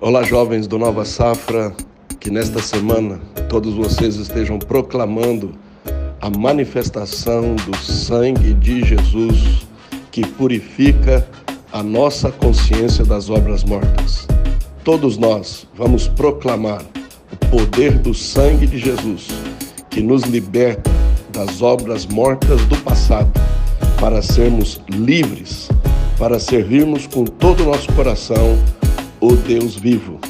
Olá, jovens do Nova Safra, que nesta semana todos vocês estejam proclamando a manifestação do sangue de Jesus que purifica a nossa consciência das obras mortas. Todos nós vamos proclamar o poder do sangue de Jesus que nos liberta das obras mortas do passado para sermos livres, para servirmos com todo o nosso coração o Deus vivo.